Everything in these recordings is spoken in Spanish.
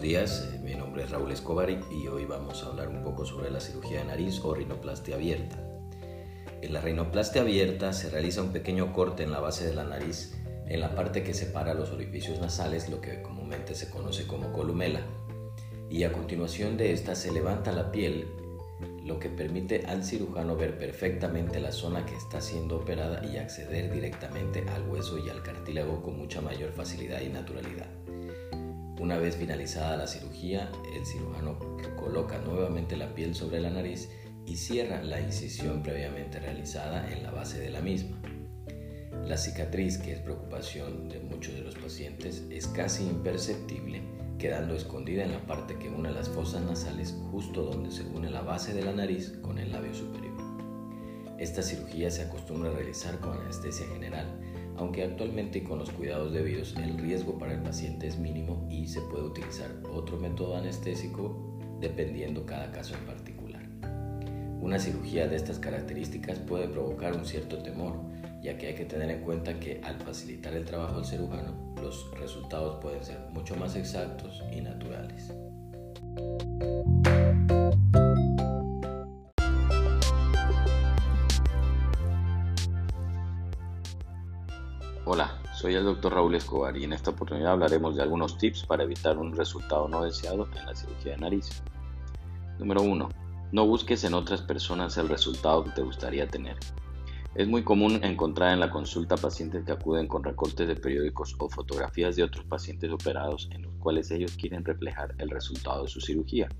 días. Eh, mi nombre es Raúl Escobar y hoy vamos a hablar un poco sobre la cirugía de nariz o rinoplastia abierta. En la rinoplastia abierta se realiza un pequeño corte en la base de la nariz en la parte que separa los orificios nasales, lo que comúnmente se conoce como columela. Y a continuación de esta se levanta la piel, lo que permite al cirujano ver perfectamente la zona que está siendo operada y acceder directamente al hueso y al cartílago con mucha mayor facilidad y naturalidad. Una vez finalizada la cirugía, el cirujano coloca nuevamente la piel sobre la nariz y cierra la incisión previamente realizada en la base de la misma. La cicatriz, que es preocupación de muchos de los pacientes, es casi imperceptible, quedando escondida en la parte que une las fosas nasales justo donde se une la base de la nariz con el labio superior. Esta cirugía se acostumbra a realizar con anestesia general, aunque actualmente con los cuidados debidos el riesgo para el paciente es mínimo y se puede utilizar otro método anestésico dependiendo cada caso en particular. Una cirugía de estas características puede provocar un cierto temor, ya que hay que tener en cuenta que al facilitar el trabajo del cirujano, los resultados pueden ser mucho más exactos y naturales. Hola, soy el Dr. Raúl Escobar y en esta oportunidad hablaremos de algunos tips para evitar un resultado no deseado en la cirugía de nariz. Número 1. No busques en otras personas el resultado que te gustaría tener. Es muy común encontrar en la consulta pacientes que acuden con recortes de periódicos o fotografías de otros pacientes operados en los cuales ellos quieren reflejar el resultado de su cirugía.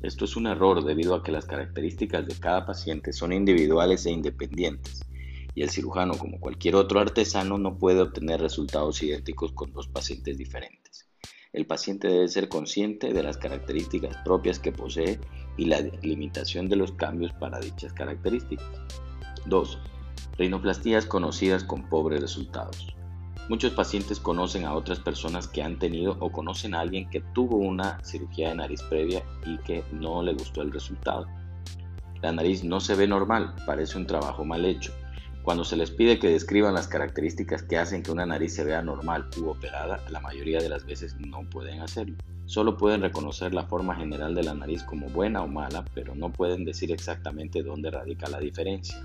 Esto es un error debido a que las características de cada paciente son individuales e independientes y el cirujano, como cualquier otro artesano, no puede obtener resultados idénticos con dos pacientes diferentes. El paciente debe ser consciente de las características propias que posee y la limitación de los cambios para dichas características. 2. Rinoplastías conocidas con pobres resultados. Muchos pacientes conocen a otras personas que han tenido o conocen a alguien que tuvo una cirugía de nariz previa y que no le gustó el resultado. La nariz no se ve normal, parece un trabajo mal hecho cuando se les pide que describan las características que hacen que una nariz se vea normal u operada, la mayoría de las veces no pueden hacerlo. Solo pueden reconocer la forma general de la nariz como buena o mala, pero no pueden decir exactamente dónde radica la diferencia.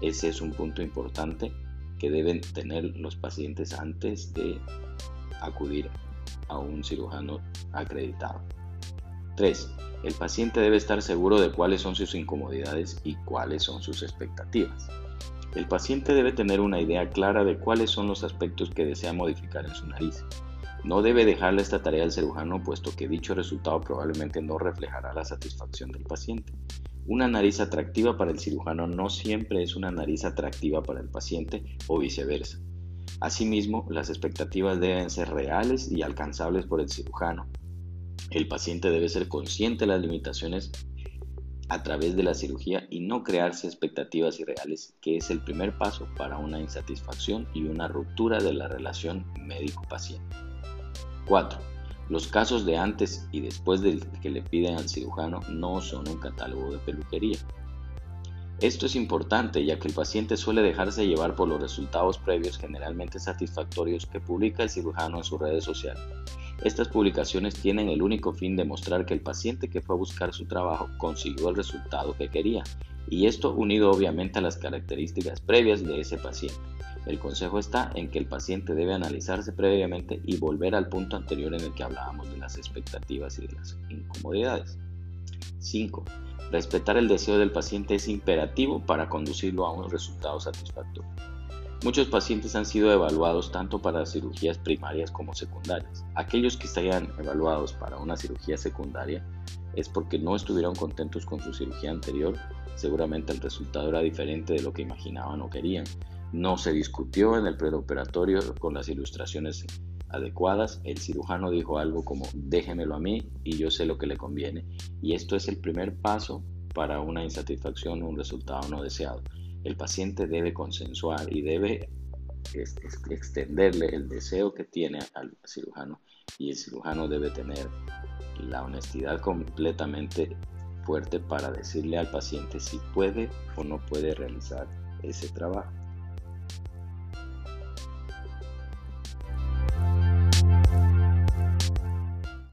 Ese es un punto importante que deben tener los pacientes antes de acudir a un cirujano acreditado. 3. El paciente debe estar seguro de cuáles son sus incomodidades y cuáles son sus expectativas. El paciente debe tener una idea clara de cuáles son los aspectos que desea modificar en su nariz. No debe dejarle esta tarea al cirujano puesto que dicho resultado probablemente no reflejará la satisfacción del paciente. Una nariz atractiva para el cirujano no siempre es una nariz atractiva para el paciente o viceversa. Asimismo, las expectativas deben ser reales y alcanzables por el cirujano. El paciente debe ser consciente de las limitaciones a través de la cirugía y no crearse expectativas irreales, que es el primer paso para una insatisfacción y una ruptura de la relación médico-paciente. 4. Los casos de antes y después de que le piden al cirujano no son un catálogo de peluquería. Esto es importante ya que el paciente suele dejarse llevar por los resultados previos generalmente satisfactorios que publica el cirujano en sus redes sociales. Estas publicaciones tienen el único fin de mostrar que el paciente que fue a buscar su trabajo consiguió el resultado que quería, y esto unido obviamente a las características previas de ese paciente. El consejo está en que el paciente debe analizarse previamente y volver al punto anterior en el que hablábamos de las expectativas y de las incomodidades. 5. Respetar el deseo del paciente es imperativo para conducirlo a un resultado satisfactorio. Muchos pacientes han sido evaluados tanto para cirugías primarias como secundarias. Aquellos que estarían evaluados para una cirugía secundaria es porque no estuvieron contentos con su cirugía anterior, seguramente el resultado era diferente de lo que imaginaban o querían. No se discutió en el preoperatorio con las ilustraciones adecuadas, el cirujano dijo algo como déjemelo a mí y yo sé lo que le conviene. Y esto es el primer paso para una insatisfacción o un resultado no deseado. El paciente debe consensuar y debe extenderle el deseo que tiene al cirujano y el cirujano debe tener la honestidad completamente fuerte para decirle al paciente si puede o no puede realizar ese trabajo.